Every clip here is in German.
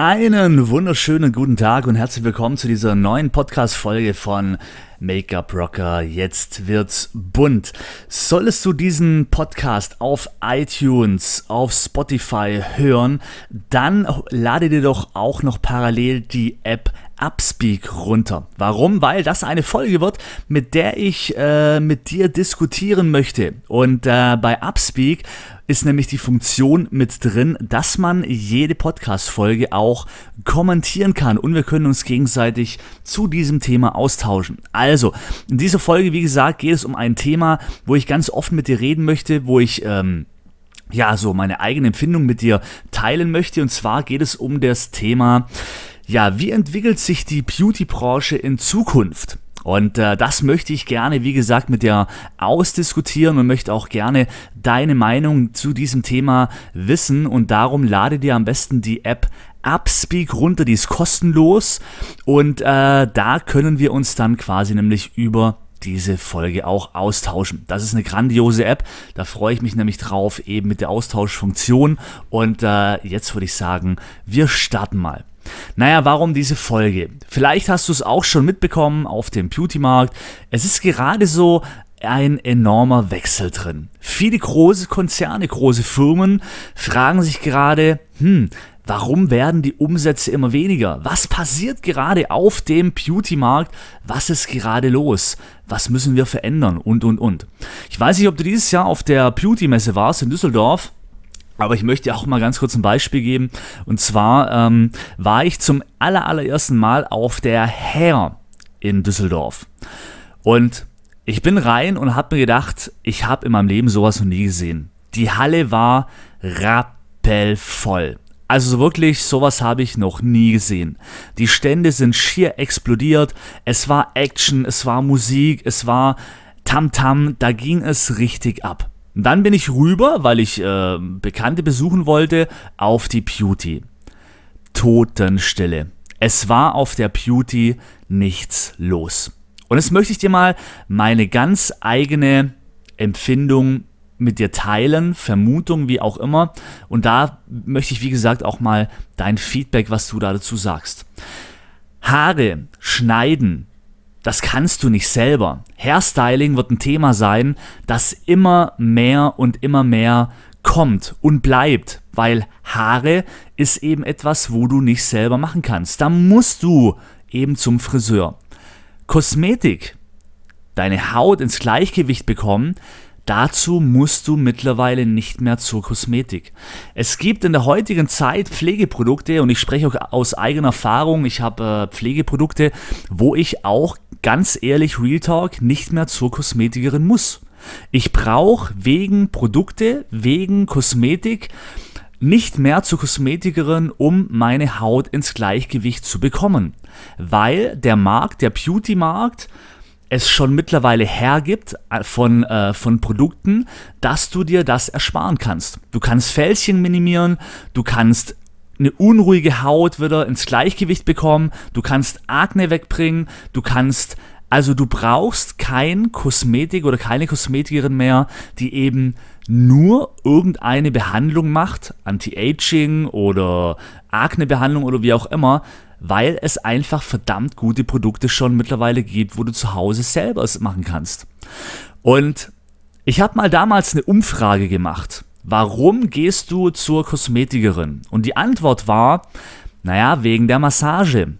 Einen wunderschönen guten Tag und herzlich willkommen zu dieser neuen Podcast-Folge von Make-up Rocker. Jetzt wird's bunt. Solltest du diesen Podcast auf iTunes, auf Spotify hören, dann lade dir doch auch noch parallel die App Upspeak runter. Warum? Weil das eine Folge wird, mit der ich äh, mit dir diskutieren möchte. Und äh, bei Upspeak ist nämlich die Funktion mit drin, dass man jede Podcast-Folge auch kommentieren kann und wir können uns gegenseitig zu diesem Thema austauschen. Also, in dieser Folge, wie gesagt, geht es um ein Thema, wo ich ganz offen mit dir reden möchte, wo ich ähm, ja so meine eigene Empfindung mit dir teilen möchte. Und zwar geht es um das Thema, ja, wie entwickelt sich die Beauty-Branche in Zukunft? Und äh, das möchte ich gerne, wie gesagt, mit dir ausdiskutieren und möchte auch gerne deine Meinung zu diesem Thema wissen. Und darum lade dir am besten die App Upspeak runter, die ist kostenlos. Und äh, da können wir uns dann quasi nämlich über diese Folge auch austauschen. Das ist eine grandiose App, da freue ich mich nämlich drauf, eben mit der Austauschfunktion. Und äh, jetzt würde ich sagen, wir starten mal. Naja, warum diese Folge? Vielleicht hast du es auch schon mitbekommen auf dem Beauty-Markt. Es ist gerade so ein enormer Wechsel drin. Viele große Konzerne, große Firmen fragen sich gerade, hm, warum werden die Umsätze immer weniger? Was passiert gerade auf dem Beauty-Markt? Was ist gerade los? Was müssen wir verändern? Und, und, und. Ich weiß nicht, ob du dieses Jahr auf der Beauty-Messe warst in Düsseldorf. Aber ich möchte auch mal ganz kurz ein Beispiel geben. Und zwar ähm, war ich zum aller, allerersten Mal auf der Hair in Düsseldorf. Und ich bin rein und habe mir gedacht, ich habe in meinem Leben sowas noch nie gesehen. Die Halle war rappelvoll. Also wirklich, sowas habe ich noch nie gesehen. Die Stände sind schier explodiert. Es war Action, es war Musik, es war Tamtam, -Tam, da ging es richtig ab. Und dann bin ich rüber, weil ich äh, Bekannte besuchen wollte, auf die Beauty. Totenstille. Es war auf der Beauty nichts los. Und jetzt möchte ich dir mal meine ganz eigene Empfindung mit dir teilen, Vermutung, wie auch immer. Und da möchte ich, wie gesagt, auch mal dein Feedback, was du da dazu sagst. Haare schneiden das kannst du nicht selber. Hairstyling wird ein Thema sein, das immer mehr und immer mehr kommt und bleibt, weil Haare ist eben etwas, wo du nicht selber machen kannst. Da musst du eben zum Friseur. Kosmetik, deine Haut ins Gleichgewicht bekommen, Dazu musst du mittlerweile nicht mehr zur Kosmetik. Es gibt in der heutigen Zeit Pflegeprodukte und ich spreche auch aus eigener Erfahrung. Ich habe äh, Pflegeprodukte, wo ich auch ganz ehrlich Real Talk nicht mehr zur Kosmetikerin muss. Ich brauche wegen Produkte, wegen Kosmetik nicht mehr zur Kosmetikerin, um meine Haut ins Gleichgewicht zu bekommen. Weil der Markt, der Beauty-Markt, es schon mittlerweile hergibt äh, von, äh, von Produkten, dass du dir das ersparen kannst. Du kannst Fältchen minimieren, du kannst eine unruhige Haut wieder ins Gleichgewicht bekommen, du kannst Akne wegbringen, du kannst, also du brauchst kein Kosmetik oder keine Kosmetikerin mehr, die eben nur irgendeine Behandlung macht, Anti-Aging oder Akne-Behandlung oder wie auch immer, weil es einfach verdammt gute Produkte schon mittlerweile gibt, wo du zu Hause selber es machen kannst. Und ich habe mal damals eine Umfrage gemacht. Warum gehst du zur Kosmetikerin? Und die Antwort war, naja, wegen der Massage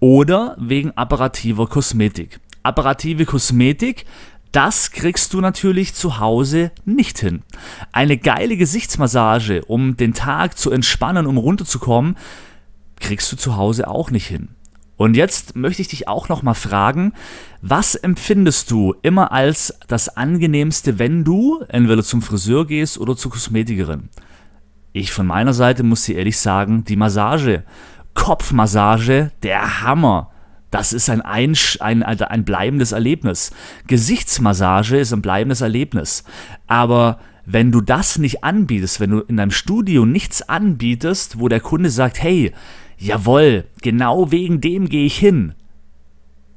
oder wegen apparativer Kosmetik. Apparative Kosmetik, das kriegst du natürlich zu Hause nicht hin. Eine geile Gesichtsmassage, um den Tag zu entspannen, um runterzukommen, kriegst du zu Hause auch nicht hin. Und jetzt möchte ich dich auch noch mal fragen, was empfindest du immer als das angenehmste, wenn du entweder zum Friseur gehst oder zur Kosmetikerin? Ich von meiner Seite muss dir ehrlich sagen, die Massage, Kopfmassage, der Hammer. Das ist ein, ein, ein, ein bleibendes Erlebnis. Gesichtsmassage ist ein bleibendes Erlebnis. Aber wenn du das nicht anbietest, wenn du in deinem Studio nichts anbietest, wo der Kunde sagt, hey, jawohl, genau wegen dem gehe ich hin.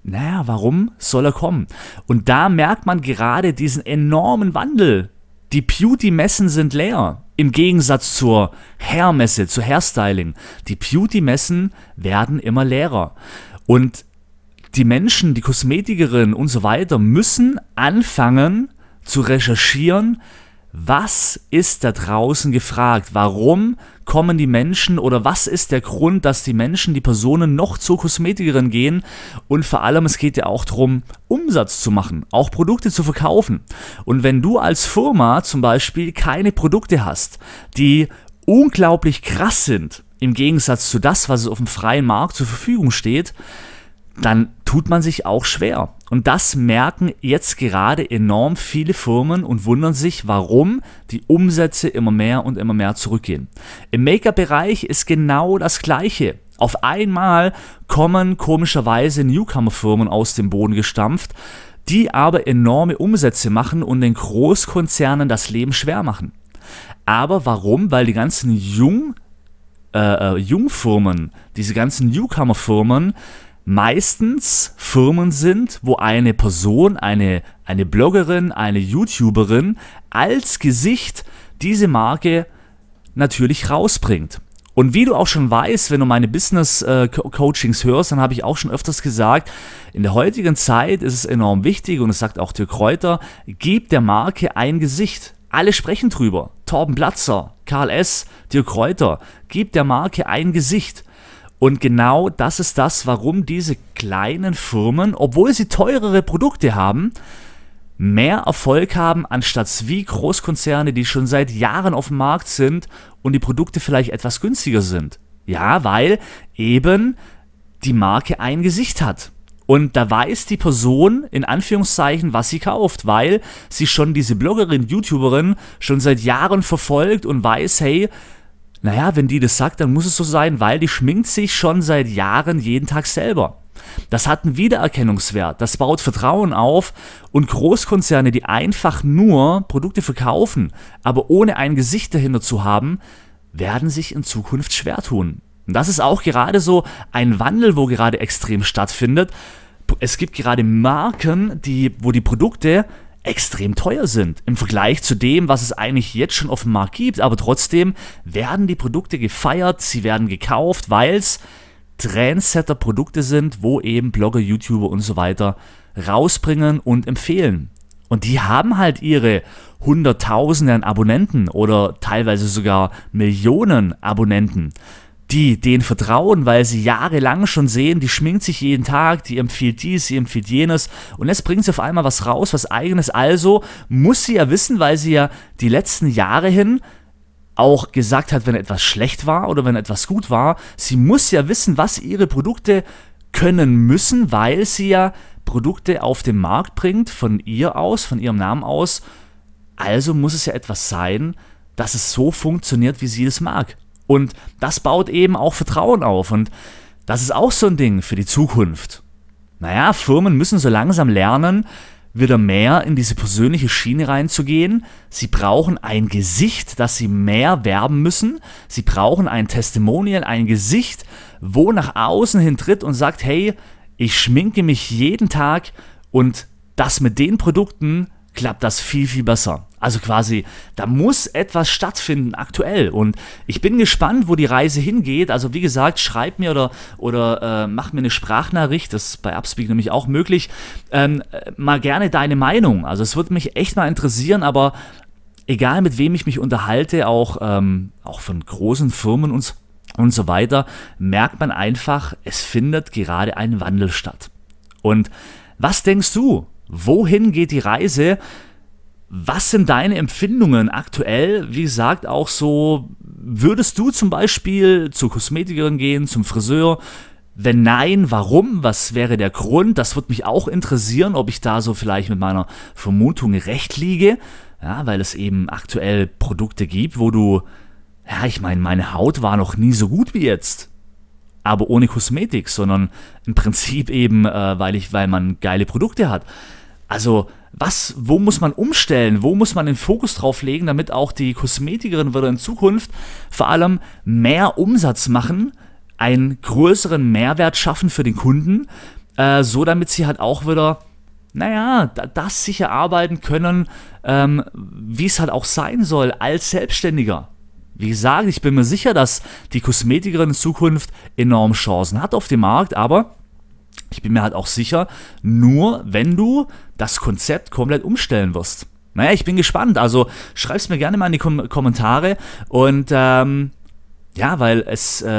Naja, warum soll er kommen? Und da merkt man gerade diesen enormen Wandel. Die Beauty-Messen sind leer. Im Gegensatz zur Hairmesse, zur Hairstyling. Die Beauty-Messen werden immer leerer. Und die Menschen, die Kosmetikerinnen und so weiter müssen anfangen zu recherchieren, was ist da draußen gefragt? Warum kommen die Menschen oder was ist der Grund, dass die Menschen, die Personen noch zur Kosmetikerin gehen? Und vor allem, es geht ja auch darum, Umsatz zu machen, auch Produkte zu verkaufen. Und wenn du als Firma zum Beispiel keine Produkte hast, die unglaublich krass sind, im Gegensatz zu das, was auf dem freien Markt zur Verfügung steht, dann tut man sich auch schwer. Und das merken jetzt gerade enorm viele Firmen und wundern sich, warum die Umsätze immer mehr und immer mehr zurückgehen. Im Make-up-Bereich ist genau das Gleiche. Auf einmal kommen komischerweise Newcomer-Firmen aus dem Boden gestampft, die aber enorme Umsätze machen und den Großkonzernen das Leben schwer machen. Aber warum? Weil die ganzen Jung, äh, äh Jungfirmen, diese ganzen Newcomer-Firmen, meistens Firmen sind, wo eine Person, eine, eine Bloggerin, eine YouTuberin als Gesicht diese Marke natürlich rausbringt. Und wie du auch schon weißt, wenn du meine Business-Coachings äh, hörst, dann habe ich auch schon öfters gesagt, in der heutigen Zeit ist es enorm wichtig, und es sagt auch Dirk Kräuter, gib der Marke ein Gesicht. Alle sprechen drüber. Torben Platzer, Karl S., Dirk Kräuter, gib der Marke ein Gesicht. Und genau das ist das, warum diese kleinen Firmen, obwohl sie teurere Produkte haben, mehr Erfolg haben, anstatt wie Großkonzerne, die schon seit Jahren auf dem Markt sind und die Produkte vielleicht etwas günstiger sind. Ja, weil eben die Marke ein Gesicht hat. Und da weiß die Person in Anführungszeichen, was sie kauft, weil sie schon diese Bloggerin, YouTuberin schon seit Jahren verfolgt und weiß, hey, naja, wenn die das sagt, dann muss es so sein, weil die schminkt sich schon seit Jahren jeden Tag selber. Das hat einen Wiedererkennungswert, das baut Vertrauen auf und Großkonzerne, die einfach nur Produkte verkaufen, aber ohne ein Gesicht dahinter zu haben, werden sich in Zukunft schwer tun. Und das ist auch gerade so ein Wandel, wo gerade extrem stattfindet. Es gibt gerade Marken, die, wo die Produkte extrem teuer sind im Vergleich zu dem, was es eigentlich jetzt schon auf dem Markt gibt. Aber trotzdem werden die Produkte gefeiert, sie werden gekauft, weil es Trendsetter-Produkte sind, wo eben Blogger, YouTuber und so weiter rausbringen und empfehlen. Und die haben halt ihre Hunderttausende an Abonnenten oder teilweise sogar Millionen Abonnenten die denen vertrauen, weil sie jahrelang schon sehen, die schminkt sich jeden Tag, die empfiehlt dies, sie empfiehlt jenes und jetzt bringt sie auf einmal was raus, was eigenes. Also muss sie ja wissen, weil sie ja die letzten Jahre hin auch gesagt hat, wenn etwas schlecht war oder wenn etwas gut war, sie muss ja wissen, was ihre Produkte können müssen, weil sie ja Produkte auf den Markt bringt, von ihr aus, von ihrem Namen aus. Also muss es ja etwas sein, dass es so funktioniert, wie sie es mag. Und das baut eben auch Vertrauen auf. Und das ist auch so ein Ding für die Zukunft. Naja, Firmen müssen so langsam lernen, wieder mehr in diese persönliche Schiene reinzugehen. Sie brauchen ein Gesicht, das sie mehr werben müssen. Sie brauchen ein Testimonial, ein Gesicht, wo nach außen hin tritt und sagt, hey, ich schminke mich jeden Tag und das mit den Produkten klappt das viel, viel besser. Also quasi, da muss etwas stattfinden aktuell. Und ich bin gespannt, wo die Reise hingeht. Also wie gesagt, schreib mir oder, oder äh, mach mir eine Sprachnachricht, das ist bei Upspeak nämlich auch möglich, ähm, mal gerne deine Meinung. Also es würde mich echt mal interessieren, aber egal mit wem ich mich unterhalte, auch, ähm, auch von großen Firmen und, und so weiter, merkt man einfach, es findet gerade ein Wandel statt. Und was denkst du? Wohin geht die Reise? Was sind deine Empfindungen aktuell? Wie gesagt, auch so, würdest du zum Beispiel zur Kosmetikerin gehen, zum Friseur? Wenn nein, warum? Was wäre der Grund? Das würde mich auch interessieren, ob ich da so vielleicht mit meiner Vermutung recht liege. Ja, weil es eben aktuell Produkte gibt, wo du, ja, ich meine, meine Haut war noch nie so gut wie jetzt. Aber ohne Kosmetik, sondern im Prinzip eben, äh, weil ich, weil man geile Produkte hat. Also, was, wo muss man umstellen? Wo muss man den Fokus drauf legen, damit auch die Kosmetikerin wieder in Zukunft vor allem mehr Umsatz machen, einen größeren Mehrwert schaffen für den Kunden, äh, so damit sie halt auch wieder naja, das sich erarbeiten können, ähm, wie es halt auch sein soll als Selbstständiger. Wie gesagt, ich bin mir sicher, dass die Kosmetikerin in Zukunft enorm Chancen hat auf dem Markt, aber ich bin mir halt auch sicher, nur wenn du das Konzept komplett umstellen wirst. Naja, ich bin gespannt. Also schreib's mir gerne mal in die Kom Kommentare und ähm, ja, weil es, äh,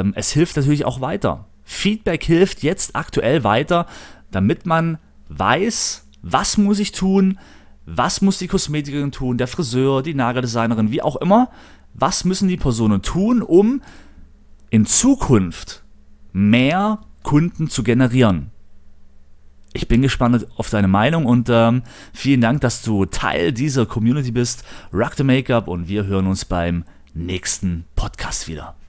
äh, es hilft natürlich auch weiter. Feedback hilft jetzt aktuell weiter, damit man weiß, was muss ich tun, was muss die Kosmetikerin tun, der Friseur, die Nageldesignerin, wie auch immer, was müssen die Personen tun, um in Zukunft mehr Kunden zu generieren. Ich bin gespannt auf deine Meinung und ähm, vielen Dank, dass du Teil dieser Community bist. Rock the Makeup und wir hören uns beim nächsten Podcast wieder.